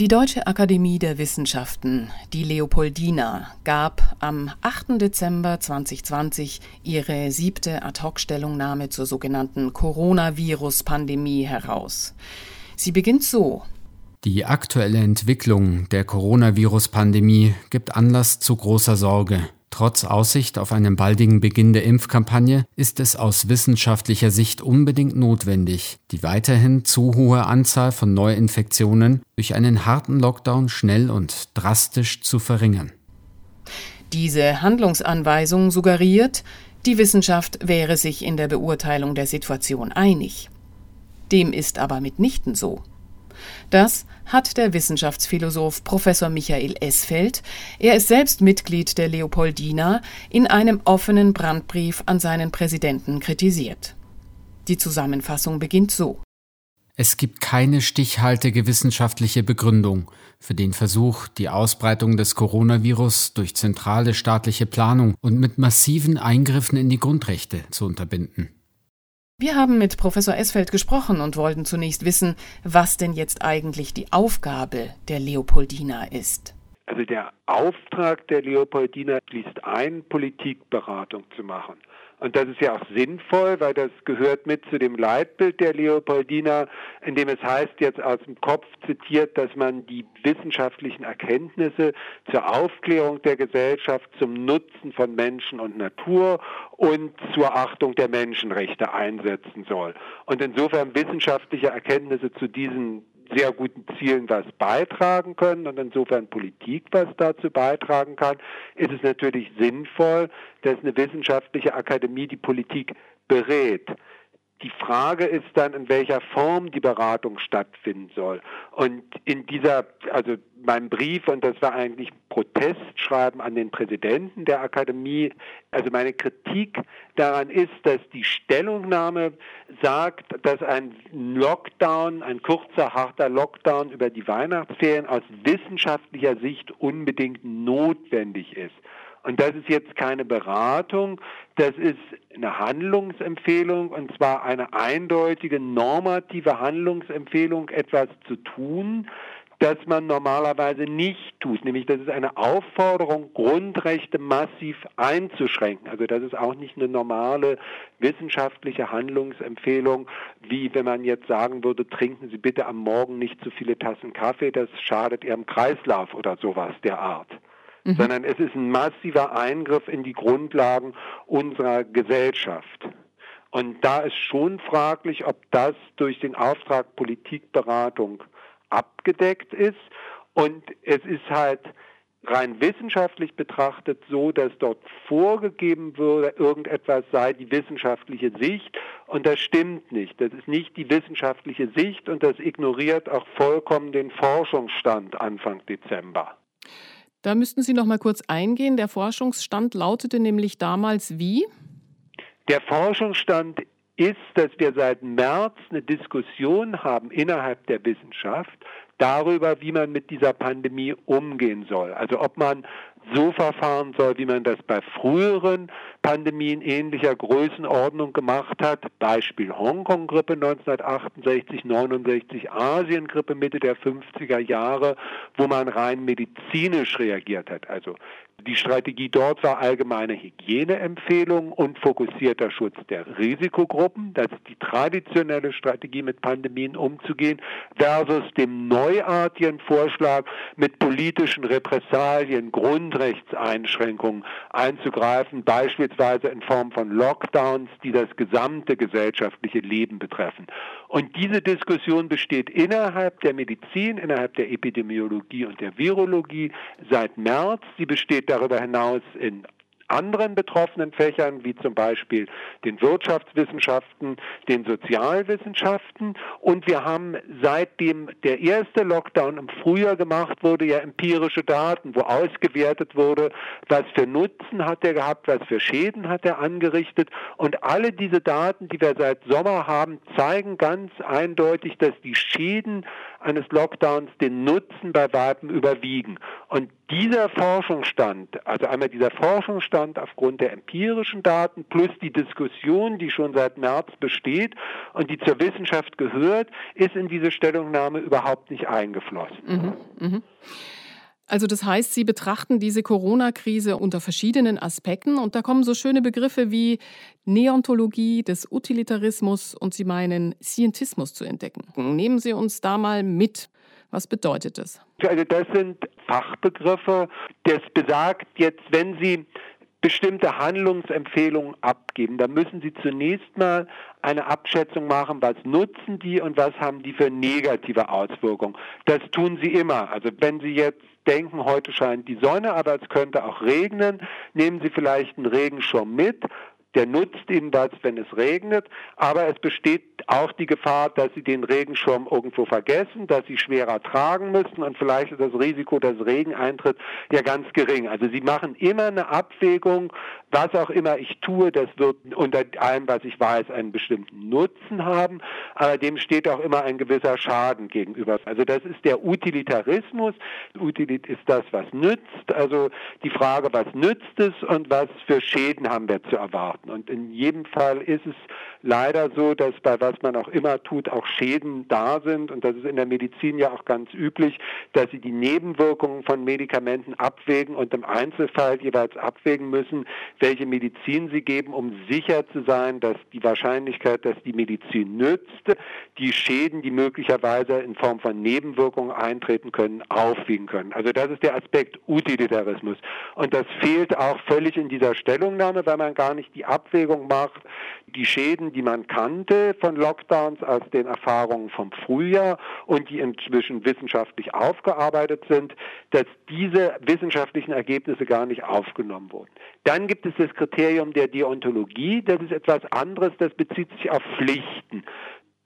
Die Deutsche Akademie der Wissenschaften, die Leopoldina, gab am 8. Dezember 2020 ihre siebte Ad-hoc-Stellungnahme zur sogenannten Coronavirus-Pandemie heraus. Sie beginnt so. Die aktuelle Entwicklung der Coronavirus-Pandemie gibt Anlass zu großer Sorge. Trotz Aussicht auf einen baldigen Beginn der Impfkampagne ist es aus wissenschaftlicher Sicht unbedingt notwendig, die weiterhin zu hohe Anzahl von Neuinfektionen durch einen harten Lockdown schnell und drastisch zu verringern. Diese Handlungsanweisung suggeriert, die Wissenschaft wäre sich in der Beurteilung der Situation einig. Dem ist aber mitnichten so. Das hat der Wissenschaftsphilosoph Professor Michael Esfeld, er ist selbst Mitglied der Leopoldina, in einem offenen Brandbrief an seinen Präsidenten kritisiert. Die Zusammenfassung beginnt so. Es gibt keine stichhaltige wissenschaftliche Begründung für den Versuch, die Ausbreitung des Coronavirus durch zentrale staatliche Planung und mit massiven Eingriffen in die Grundrechte zu unterbinden. Wir haben mit Professor Esfeld gesprochen und wollten zunächst wissen, was denn jetzt eigentlich die Aufgabe der Leopoldina ist. Also der Auftrag der Leopoldina schließt ein, Politikberatung zu machen. Und das ist ja auch sinnvoll, weil das gehört mit zu dem Leitbild der Leopoldina, in dem es heißt, jetzt aus dem Kopf zitiert, dass man die wissenschaftlichen Erkenntnisse zur Aufklärung der Gesellschaft zum Nutzen von Menschen und Natur und zur Achtung der Menschenrechte einsetzen soll. Und insofern wissenschaftliche Erkenntnisse zu diesen sehr guten Zielen was beitragen können und insofern Politik was dazu beitragen kann, ist es natürlich sinnvoll, dass eine wissenschaftliche Akademie die Politik berät. Die Frage ist dann, in welcher Form die Beratung stattfinden soll. Und in dieser, also mein Brief, und das war eigentlich Protestschreiben an den Präsidenten der Akademie, also meine Kritik daran ist, dass die Stellungnahme sagt, dass ein Lockdown, ein kurzer, harter Lockdown über die Weihnachtsferien aus wissenschaftlicher Sicht unbedingt notwendig ist. Und das ist jetzt keine Beratung, das ist eine Handlungsempfehlung und zwar eine eindeutige normative Handlungsempfehlung, etwas zu tun, das man normalerweise nicht tut. Nämlich, das ist eine Aufforderung, Grundrechte massiv einzuschränken. Also das ist auch nicht eine normale wissenschaftliche Handlungsempfehlung, wie wenn man jetzt sagen würde, trinken Sie bitte am Morgen nicht zu viele Tassen Kaffee, das schadet Ihrem Kreislauf oder sowas der Art mhm. sondern es ist ein massiver Eingriff in die Grundlagen unserer Gesellschaft. Und da ist schon fraglich, ob das durch den Auftrag Politikberatung abgedeckt ist. Und es ist halt rein wissenschaftlich betrachtet so, dass dort vorgegeben würde, irgendetwas sei die wissenschaftliche Sicht und das stimmt nicht. Das ist nicht die wissenschaftliche Sicht und das ignoriert auch vollkommen den Forschungsstand Anfang Dezember. Da müssten Sie noch mal kurz eingehen. Der Forschungsstand lautete nämlich damals wie? Der Forschungsstand ist, dass wir seit März eine Diskussion haben innerhalb der Wissenschaft darüber, wie man mit dieser Pandemie umgehen soll. Also ob man so verfahren soll, wie man das bei früheren Pandemien ähnlicher Größenordnung gemacht hat. Beispiel Hongkong-Grippe 1968, 69, Asien-Grippe Mitte der 50er Jahre, wo man rein medizinisch reagiert hat. Also die Strategie dort war allgemeine Hygieneempfehlungen und fokussierter Schutz der Risikogruppen. Das ist die traditionelle Strategie, mit Pandemien umzugehen, versus dem neuartigen Vorschlag, mit politischen Repressalien, Grundrechtseinschränkungen einzugreifen, beispielsweise in Form von Lockdowns, die das gesamte gesellschaftliche Leben betreffen. Und diese Diskussion besteht innerhalb der Medizin, innerhalb der Epidemiologie und der Virologie seit März. Sie besteht darüber hinaus in anderen betroffenen Fächern, wie zum Beispiel den Wirtschaftswissenschaften, den Sozialwissenschaften. Und wir haben seitdem der erste Lockdown im Frühjahr gemacht wurde, ja empirische Daten, wo ausgewertet wurde, was für Nutzen hat er gehabt, was für Schäden hat er angerichtet. Und alle diese Daten, die wir seit Sommer haben, zeigen ganz eindeutig, dass die Schäden eines Lockdowns den Nutzen bei Weitem überwiegen. Und dieser Forschungsstand, also einmal dieser Forschungsstand aufgrund der empirischen Daten plus die Diskussion, die schon seit März besteht und die zur Wissenschaft gehört, ist in diese Stellungnahme überhaupt nicht eingeflossen. Mhm, mh. Also das heißt, Sie betrachten diese Corona-Krise unter verschiedenen Aspekten und da kommen so schöne Begriffe wie Neontologie des Utilitarismus und Sie meinen Scientismus zu entdecken. Nehmen Sie uns da mal mit. Was bedeutet das? Also das sind Fachbegriffe. Das besagt jetzt, wenn Sie bestimmte Handlungsempfehlungen abgeben. Da müssen Sie zunächst mal eine Abschätzung machen, was nutzen die und was haben die für negative Auswirkungen. Das tun Sie immer. Also wenn Sie jetzt denken, heute scheint die Sonne, aber es könnte auch regnen, nehmen Sie vielleicht einen Regenschirm mit der nutzt ihnen was, wenn es regnet, aber es besteht auch die Gefahr, dass sie den Regenschirm irgendwo vergessen, dass sie schwerer tragen müssen und vielleicht ist das Risiko, dass Regen eintritt, ja ganz gering. Also sie machen immer eine Abwägung, was auch immer ich tue, das wird unter allem, was ich weiß, einen bestimmten Nutzen haben, aber dem steht auch immer ein gewisser Schaden gegenüber. Also das ist der Utilitarismus. Utilit ist das, was nützt. Also die Frage, was nützt es und was für Schäden haben wir zu erwarten. Arten. Und in jedem Fall ist es leider so, dass bei was man auch immer tut, auch Schäden da sind. Und das ist in der Medizin ja auch ganz üblich, dass sie die Nebenwirkungen von Medikamenten abwägen und im Einzelfall jeweils abwägen müssen, welche Medizin sie geben, um sicher zu sein, dass die Wahrscheinlichkeit, dass die Medizin nützt, die Schäden, die möglicherweise in Form von Nebenwirkungen eintreten können, aufwiegen können. Also das ist der Aspekt Utilitarismus. Und das fehlt auch völlig in dieser Stellungnahme, weil man gar nicht die Abwägung macht, die Schäden, die man kannte von Lockdowns aus den Erfahrungen vom Frühjahr und die inzwischen wissenschaftlich aufgearbeitet sind, dass diese wissenschaftlichen Ergebnisse gar nicht aufgenommen wurden. Dann gibt es das Kriterium der Deontologie, das ist etwas anderes, das bezieht sich auf Pflichten.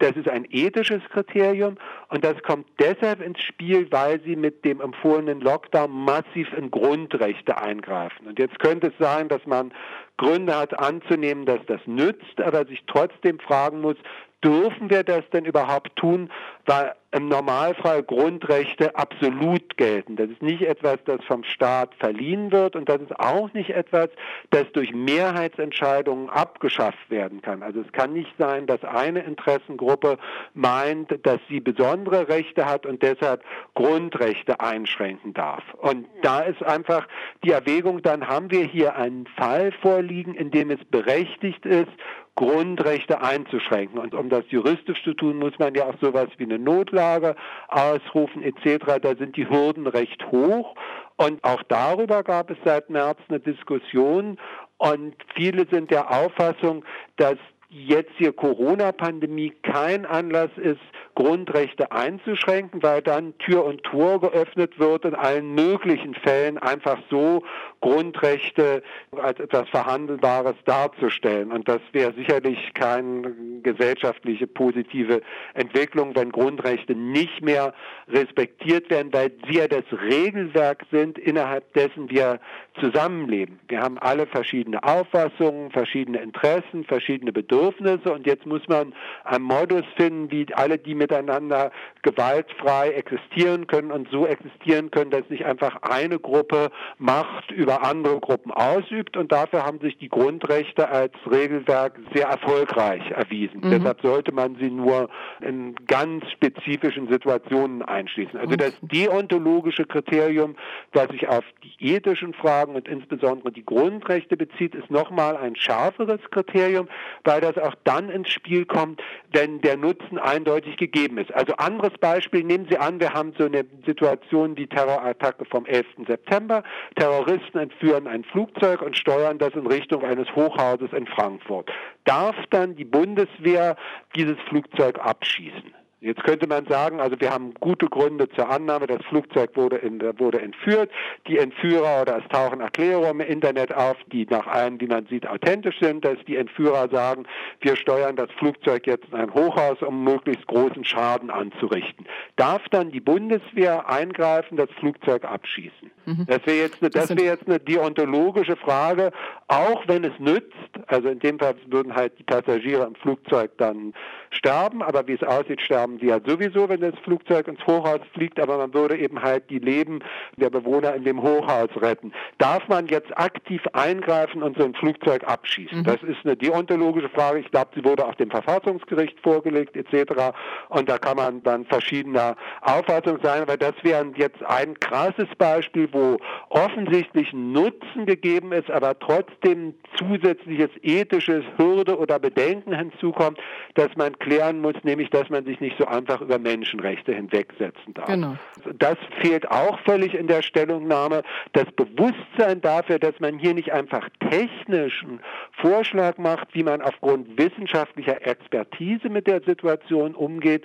Das ist ein ethisches Kriterium und das kommt deshalb ins Spiel, weil sie mit dem empfohlenen Lockdown massiv in Grundrechte eingreifen. Und jetzt könnte es sein, dass man Gründe hat anzunehmen, dass das nützt, aber sich trotzdem fragen muss, dürfen wir das denn überhaupt tun, weil im Normalfall Grundrechte absolut gelten. Das ist nicht etwas, das vom Staat verliehen wird und das ist auch nicht etwas, das durch Mehrheitsentscheidungen abgeschafft werden kann. Also es kann nicht sein, dass eine Interessengruppe meint, dass sie besondere Rechte hat und deshalb Grundrechte einschränken darf. Und da ist einfach die Erwägung, dann haben wir hier einen Fall vorliegen, in dem es berechtigt ist, Grundrechte einzuschränken. Und um das juristisch zu tun, muss man ja auch sowas wie eine Notlage ausrufen etc. Da sind die Hürden recht hoch. Und auch darüber gab es seit März eine Diskussion. Und viele sind der Auffassung, dass jetzt hier Corona-Pandemie kein Anlass ist, Grundrechte einzuschränken, weil dann Tür und Tor geöffnet wird, in allen möglichen Fällen einfach so Grundrechte als etwas Verhandelbares darzustellen. Und das wäre sicherlich keine gesellschaftliche positive Entwicklung, wenn Grundrechte nicht mehr respektiert werden, weil sie ja das Regelwerk sind, innerhalb dessen wir zusammenleben. Wir haben alle verschiedene Auffassungen, verschiedene Interessen, verschiedene Bedürfnisse und jetzt muss man einen Modus finden, wie alle die miteinander gewaltfrei existieren können und so existieren können, dass nicht einfach eine Gruppe Macht über andere Gruppen ausübt und dafür haben sich die Grundrechte als Regelwerk sehr erfolgreich erwiesen. Mhm. Deshalb sollte man sie nur in ganz spezifischen Situationen einschließen. Also das deontologische Kriterium, das sich auf die ethischen Fragen und insbesondere die Grundrechte bezieht, ist nochmal ein schärferes Kriterium, weil das auch dann ins Spiel kommt, wenn der Nutzen eindeutig gegeben ist. Also anderes Beispiel, nehmen Sie an, wir haben so eine Situation, die Terrorattacke vom 11. September. Terroristen entführen ein Flugzeug und steuern das in Richtung eines Hochhauses in Frankfurt. Darf dann die Bundeswehr dieses Flugzeug abschießen? Jetzt könnte man sagen, also wir haben gute Gründe zur Annahme, das Flugzeug wurde, in, wurde entführt. Die Entführer oder es tauchen Erklärungen im Internet auf, die nach allem, wie man sieht, authentisch sind, dass die Entführer sagen, wir steuern das Flugzeug jetzt in ein Hochhaus, um möglichst großen Schaden anzurichten. Darf dann die Bundeswehr eingreifen, das Flugzeug abschießen? Mhm. Das wäre jetzt, eine, das wäre jetzt eine deontologische Frage, auch wenn es nützt. Also in dem Fall würden halt die Passagiere im Flugzeug dann sterben, aber wie es aussieht, sterben sie ja sowieso, wenn das Flugzeug ins Hochhaus fliegt, aber man würde eben halt die Leben der Bewohner in dem Hochhaus retten. Darf man jetzt aktiv eingreifen und so ein Flugzeug abschießen? Mhm. Das ist eine deontologische Frage. Ich glaube, sie wurde auch dem Verfassungsgericht vorgelegt etc. Und da kann man dann verschiedener Auffassung sein, aber das wäre jetzt ein krasses Beispiel, wo offensichtlich Nutzen gegeben ist, aber trotzdem zusätzliches ethisches Hürde oder Bedenken hinzukommt, dass man klären muss, nämlich, dass man sich nicht so einfach über Menschenrechte hinwegsetzen darf. Genau. Das fehlt auch völlig in der Stellungnahme. Das Bewusstsein dafür, dass man hier nicht einfach technischen Vorschlag macht, wie man aufgrund wissenschaftlicher Expertise mit der Situation umgeht,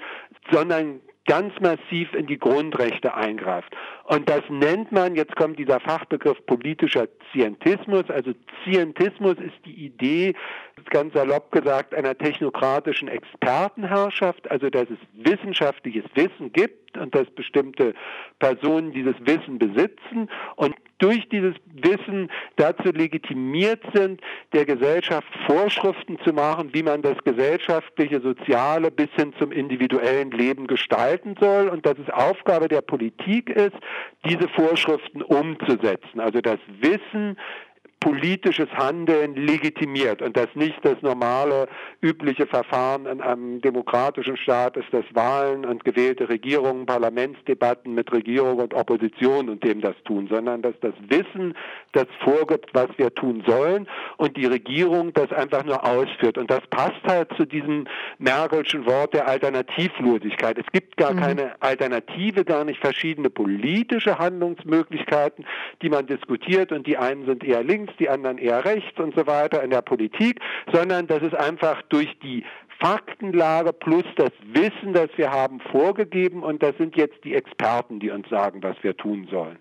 sondern ganz massiv in die Grundrechte eingreift. Und das nennt man, jetzt kommt dieser Fachbegriff politischer Zientismus. Also Zientismus ist die Idee, ganz salopp gesagt, einer technokratischen Expertenherrschaft, also dass es wissenschaftliches Wissen gibt und dass bestimmte Personen dieses Wissen besitzen und durch dieses Wissen dazu legitimiert sind, der Gesellschaft Vorschriften zu machen, wie man das gesellschaftliche, soziale bis hin zum individuellen Leben gestalten soll und dass es Aufgabe der Politik ist, diese Vorschriften umzusetzen. Also das Wissen politisches Handeln legitimiert und das nicht das normale, übliche Verfahren in einem demokratischen Staat ist, dass Wahlen und gewählte Regierungen, Parlamentsdebatten mit Regierung und Opposition und dem das tun, sondern dass das Wissen das vorgibt, was wir tun sollen und die Regierung das einfach nur ausführt. Und das passt halt zu diesem Merkelschen Wort der Alternativlosigkeit. Es gibt gar mhm. keine Alternative, gar nicht verschiedene politische Handlungsmöglichkeiten, die man diskutiert und die einen sind eher links, links, die anderen eher rechts und so weiter in der Politik, sondern das ist einfach durch die Faktenlage plus das Wissen, das wir haben, vorgegeben und das sind jetzt die Experten, die uns sagen, was wir tun sollen.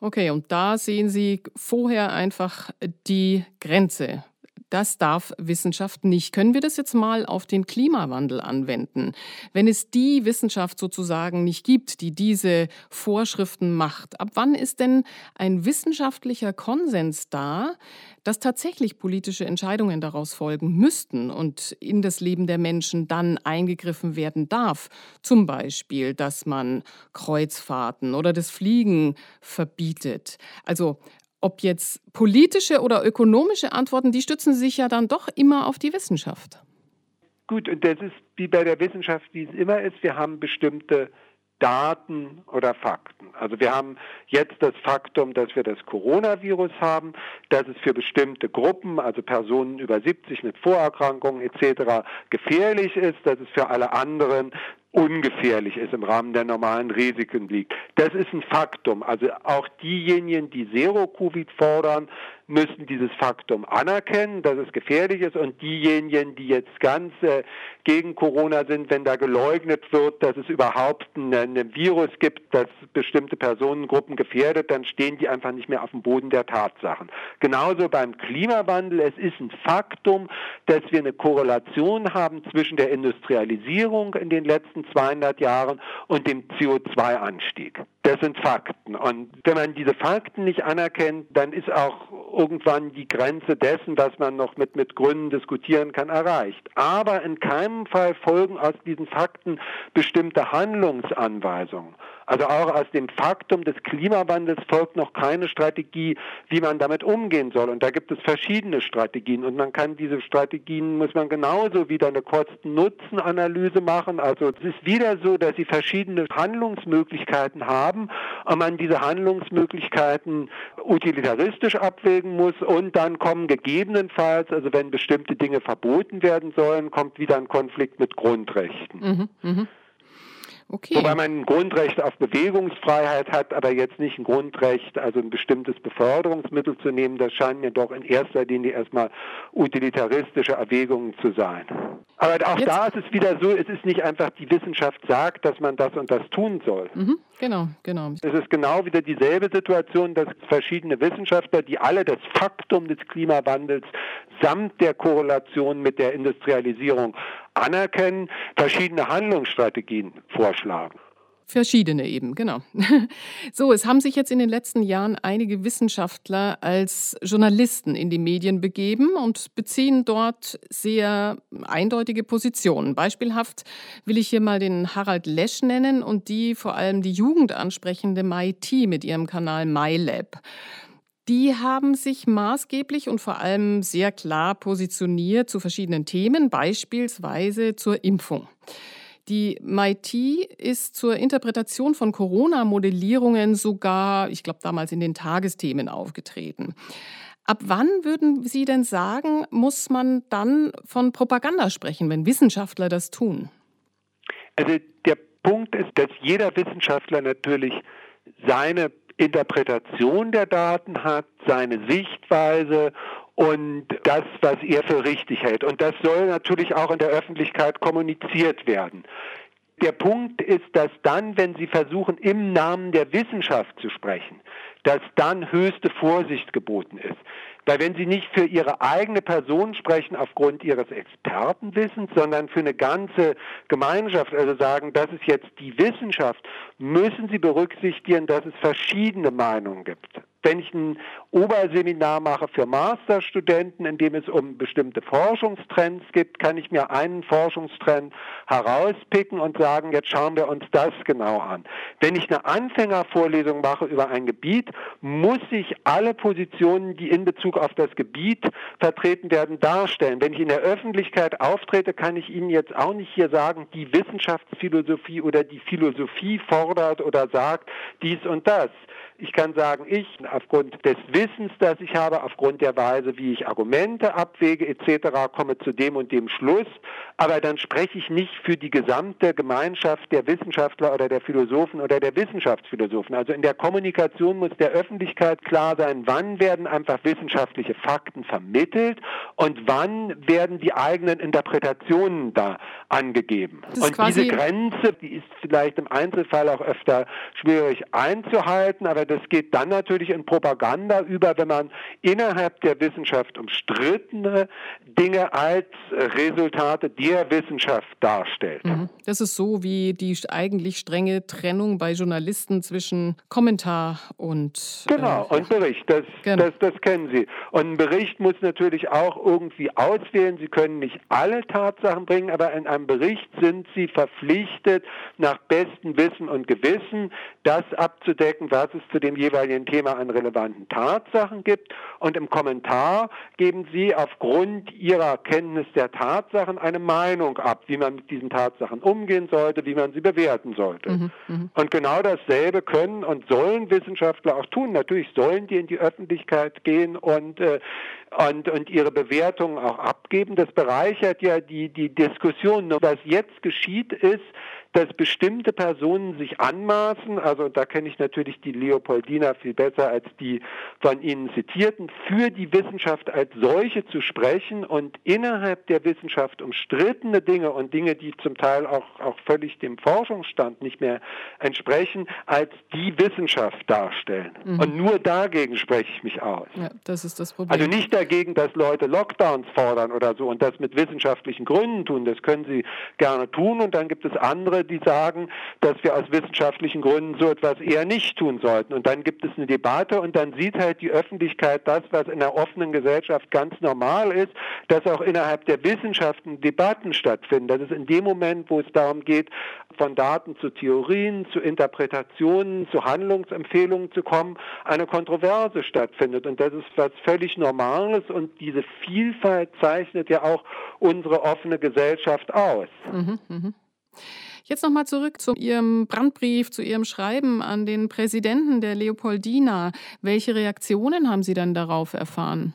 Okay, und da sehen Sie vorher einfach die Grenze das darf Wissenschaft nicht. Können wir das jetzt mal auf den Klimawandel anwenden? Wenn es die Wissenschaft sozusagen nicht gibt, die diese Vorschriften macht, ab wann ist denn ein wissenschaftlicher Konsens da, dass tatsächlich politische Entscheidungen daraus folgen müssten und in das Leben der Menschen dann eingegriffen werden darf? Zum Beispiel, dass man Kreuzfahrten oder das Fliegen verbietet. Also ob jetzt politische oder ökonomische Antworten, die stützen sich ja dann doch immer auf die Wissenschaft. Gut, und das ist wie bei der Wissenschaft, wie es immer ist. Wir haben bestimmte Daten oder Fakten. Also wir haben jetzt das Faktum, dass wir das Coronavirus haben, dass es für bestimmte Gruppen, also Personen über 70 mit Vorerkrankungen etc. gefährlich ist, dass es für alle anderen ungefährlich ist, im Rahmen der normalen Risiken liegt. Das ist ein Faktum. Also auch diejenigen, die Zero-Covid fordern, müssen dieses Faktum anerkennen, dass es gefährlich ist und diejenigen, die jetzt ganz äh, gegen Corona sind, wenn da geleugnet wird, dass es überhaupt ein Virus gibt, das bestimmte Personengruppen gefährdet, dann stehen die einfach nicht mehr auf dem Boden der Tatsachen. Genauso beim Klimawandel. Es ist ein Faktum, dass wir eine Korrelation haben zwischen der Industrialisierung in den letzten 200 Jahren und dem CO2-Anstieg. Das sind Fakten. Und wenn man diese Fakten nicht anerkennt, dann ist auch irgendwann die Grenze dessen, was man noch mit, mit Gründen diskutieren kann, erreicht. Aber in keinem Fall folgen aus diesen Fakten bestimmte Handlungsanweisungen. Also auch aus dem Faktum des Klimawandels folgt noch keine Strategie, wie man damit umgehen soll. Und da gibt es verschiedene Strategien. Und man kann diese Strategien, muss man genauso wieder eine Kosten-Nutzen-Analyse machen. Also es ist wieder so, dass sie verschiedene Handlungsmöglichkeiten haben und man diese Handlungsmöglichkeiten utilitaristisch abwägen muss. Und dann kommen gegebenenfalls, also wenn bestimmte Dinge verboten werden sollen, kommt wieder ein Konflikt mit Grundrechten. Mhm, mh. Okay. Wobei man ein Grundrecht auf Bewegungsfreiheit hat, aber jetzt nicht ein Grundrecht, also ein bestimmtes Beförderungsmittel zu nehmen, das scheinen mir doch in erster Linie erstmal utilitaristische Erwägungen zu sein. Aber auch jetzt. da ist es wieder so, es ist nicht einfach die Wissenschaft sagt, dass man das und das tun soll. Mhm, genau, genau. Es ist genau wieder dieselbe Situation, dass verschiedene Wissenschaftler, die alle das Faktum des Klimawandels samt der Korrelation mit der Industrialisierung anerkennen, verschiedene Handlungsstrategien vorschlagen. Verschiedene eben, genau. So, es haben sich jetzt in den letzten Jahren einige Wissenschaftler als Journalisten in die Medien begeben und beziehen dort sehr eindeutige Positionen. Beispielhaft will ich hier mal den Harald Lesch nennen und die vor allem die Jugend ansprechende MIT mit ihrem Kanal MyLab. Die haben sich maßgeblich und vor allem sehr klar positioniert zu verschiedenen Themen, beispielsweise zur Impfung. Die MIT ist zur Interpretation von Corona-Modellierungen sogar, ich glaube, damals in den Tagesthemen aufgetreten. Ab wann würden Sie denn sagen, muss man dann von Propaganda sprechen, wenn Wissenschaftler das tun? Also der Punkt ist, dass jeder Wissenschaftler natürlich seine Interpretation der Daten hat, seine Sichtweise und das, was er für richtig hält. Und das soll natürlich auch in der Öffentlichkeit kommuniziert werden. Der Punkt ist, dass dann, wenn Sie versuchen, im Namen der Wissenschaft zu sprechen, dass dann höchste Vorsicht geboten ist. Weil wenn Sie nicht für Ihre eigene Person sprechen aufgrund Ihres Expertenwissens, sondern für eine ganze Gemeinschaft, also sagen, das ist jetzt die Wissenschaft, müssen Sie berücksichtigen, dass es verschiedene Meinungen gibt wenn ich ein Oberseminar mache für Masterstudenten, in dem es um bestimmte Forschungstrends geht, kann ich mir einen Forschungstrend herauspicken und sagen, jetzt schauen wir uns das genau an. Wenn ich eine Anfängervorlesung mache über ein Gebiet, muss ich alle Positionen, die in Bezug auf das Gebiet vertreten werden, darstellen. Wenn ich in der Öffentlichkeit auftrete, kann ich Ihnen jetzt auch nicht hier sagen, die Wissenschaftsphilosophie oder die Philosophie fordert oder sagt dies und das. Ich kann sagen, ich aufgrund des Wissens, das ich habe, aufgrund der Weise, wie ich Argumente abwäge etc., komme zu dem und dem Schluss. Aber dann spreche ich nicht für die gesamte Gemeinschaft der Wissenschaftler oder der Philosophen oder der Wissenschaftsphilosophen. Also in der Kommunikation muss der Öffentlichkeit klar sein, wann werden einfach wissenschaftliche Fakten vermittelt und wann werden die eigenen Interpretationen da angegeben. Und diese Grenze, die ist vielleicht im Einzelfall auch öfter schwierig einzuhalten, aber das geht dann natürlich in Propaganda über, wenn man innerhalb der Wissenschaft umstrittene Dinge als Resultate der Wissenschaft darstellt. Mhm. Das ist so wie die eigentlich strenge Trennung bei Journalisten zwischen Kommentar und genau äh, und Bericht. Das, genau. das, das kennen Sie. Und ein Bericht muss natürlich auch irgendwie auswählen. Sie können nicht alle Tatsachen bringen, aber in einem Bericht sind Sie verpflichtet, nach bestem Wissen und Gewissen das abzudecken, was es zu dem jeweiligen Thema an relevanten Tatsachen gibt. Und im Kommentar geben Sie aufgrund Ihrer Kenntnis der Tatsachen eine Meinung ab, wie man mit diesen Tatsachen umgehen sollte, wie man sie bewerten sollte. Mhm, mh. Und genau dasselbe können und sollen Wissenschaftler auch tun. Natürlich sollen die in die Öffentlichkeit gehen und, äh, und, und ihre Bewertungen auch abgeben. Das bereichert ja die, die Diskussion. Nur was jetzt geschieht, ist, dass bestimmte Personen sich anmaßen, also da kenne ich natürlich die Leopoldina viel besser als die von Ihnen zitierten, für die Wissenschaft als solche zu sprechen und innerhalb der Wissenschaft umstrittene Dinge und Dinge, die zum Teil auch, auch völlig dem Forschungsstand nicht mehr entsprechen, als die Wissenschaft darstellen. Mhm. Und nur dagegen spreche ich mich aus. Ja, das ist das Problem. Also nicht dagegen, dass Leute Lockdowns fordern oder so und das mit wissenschaftlichen Gründen tun. Das können sie gerne tun und dann gibt es andere, die sagen, dass wir aus wissenschaftlichen Gründen so etwas eher nicht tun sollten. Und dann gibt es eine Debatte und dann sieht halt die Öffentlichkeit das, was in einer offenen Gesellschaft ganz normal ist, dass auch innerhalb der Wissenschaften Debatten stattfinden. Das ist in dem Moment, wo es darum geht, von Daten zu Theorien, zu Interpretationen, zu Handlungsempfehlungen zu kommen, eine Kontroverse stattfindet. Und das ist was völlig Normales und diese Vielfalt zeichnet ja auch unsere offene Gesellschaft aus. Mhm, mh. Jetzt nochmal zurück zu Ihrem Brandbrief, zu Ihrem Schreiben an den Präsidenten der Leopoldina. Welche Reaktionen haben Sie dann darauf erfahren?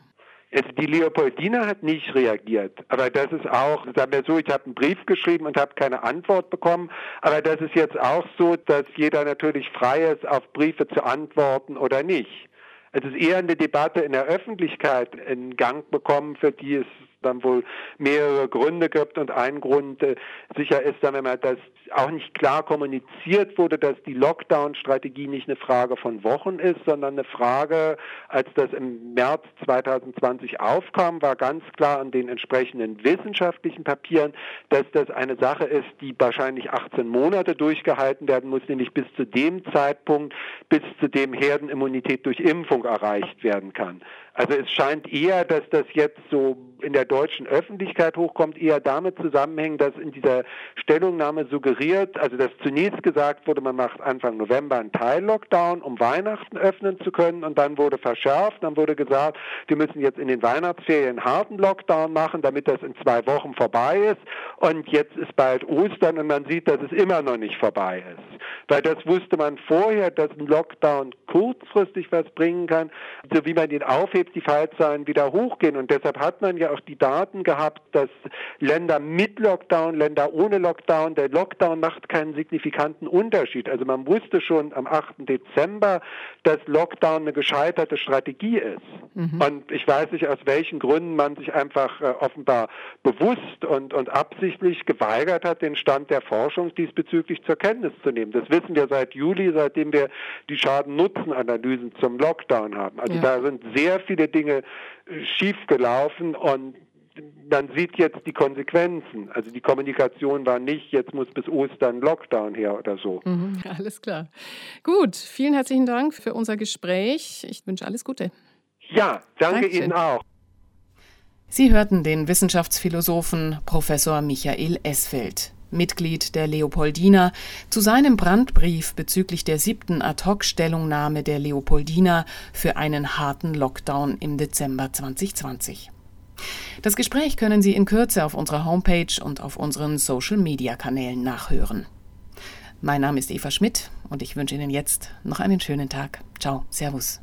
Die Leopoldina hat nicht reagiert. Aber das ist auch, sagen wir so, ich habe einen Brief geschrieben und habe keine Antwort bekommen. Aber das ist jetzt auch so, dass jeder natürlich frei ist, auf Briefe zu antworten oder nicht. Es ist eher eine Debatte in der Öffentlichkeit in Gang bekommen, für die es dann wohl mehrere Gründe gibt und ein Grund äh, sicher ist dann, wenn man das auch nicht klar kommuniziert wurde, dass die Lockdown-Strategie nicht eine Frage von Wochen ist, sondern eine Frage, als das im März 2020 aufkam, war ganz klar an den entsprechenden wissenschaftlichen Papieren, dass das eine Sache ist, die wahrscheinlich 18 Monate durchgehalten werden muss, nämlich bis zu dem Zeitpunkt, bis zu dem Herdenimmunität durch Impfung erreicht werden kann. Also es scheint eher, dass das jetzt so in der deutschen Öffentlichkeit hochkommt, eher damit zusammenhängen, dass in dieser Stellungnahme suggeriert, also dass zunächst gesagt wurde, man macht Anfang November einen Teil-Lockdown, um Weihnachten öffnen zu können und dann wurde verschärft, dann wurde gesagt, wir müssen jetzt in den Weihnachtsferien einen harten Lockdown machen, damit das in zwei Wochen vorbei ist und jetzt ist bald Ostern und man sieht, dass es immer noch nicht vorbei ist. Weil das wusste man vorher, dass ein Lockdown kurzfristig was bringen kann, so wie man ihn aufhebt, die Fallzahlen wieder hochgehen. Und deshalb hat man ja auch die Daten gehabt, dass Länder mit Lockdown, Länder ohne Lockdown, der Lockdown macht keinen signifikanten Unterschied. Also man wusste schon am 8. Dezember, dass Lockdown eine gescheiterte Strategie ist. Mhm. Und ich weiß nicht, aus welchen Gründen man sich einfach äh, offenbar bewusst und, und absichtlich geweigert hat, den Stand der Forschung diesbezüglich zur Kenntnis zu nehmen. Das wissen wir seit Juli, seitdem wir die Schaden-Nutzen-Analysen zum Lockdown haben. Also ja. da sind sehr viele viele Dinge äh, schiefgelaufen und man sieht jetzt die Konsequenzen. Also die Kommunikation war nicht, jetzt muss bis Ostern Lockdown her oder so. Mhm, alles klar. Gut, vielen herzlichen Dank für unser Gespräch. Ich wünsche alles Gute. Ja, danke Dankeschön. Ihnen auch. Sie hörten den Wissenschaftsphilosophen Professor Michael Esfeld. Mitglied der Leopoldina, zu seinem Brandbrief bezüglich der siebten Ad-hoc-Stellungnahme der Leopoldina für einen harten Lockdown im Dezember 2020. Das Gespräch können Sie in Kürze auf unserer Homepage und auf unseren Social-Media-Kanälen nachhören. Mein Name ist Eva Schmidt und ich wünsche Ihnen jetzt noch einen schönen Tag. Ciao, Servus.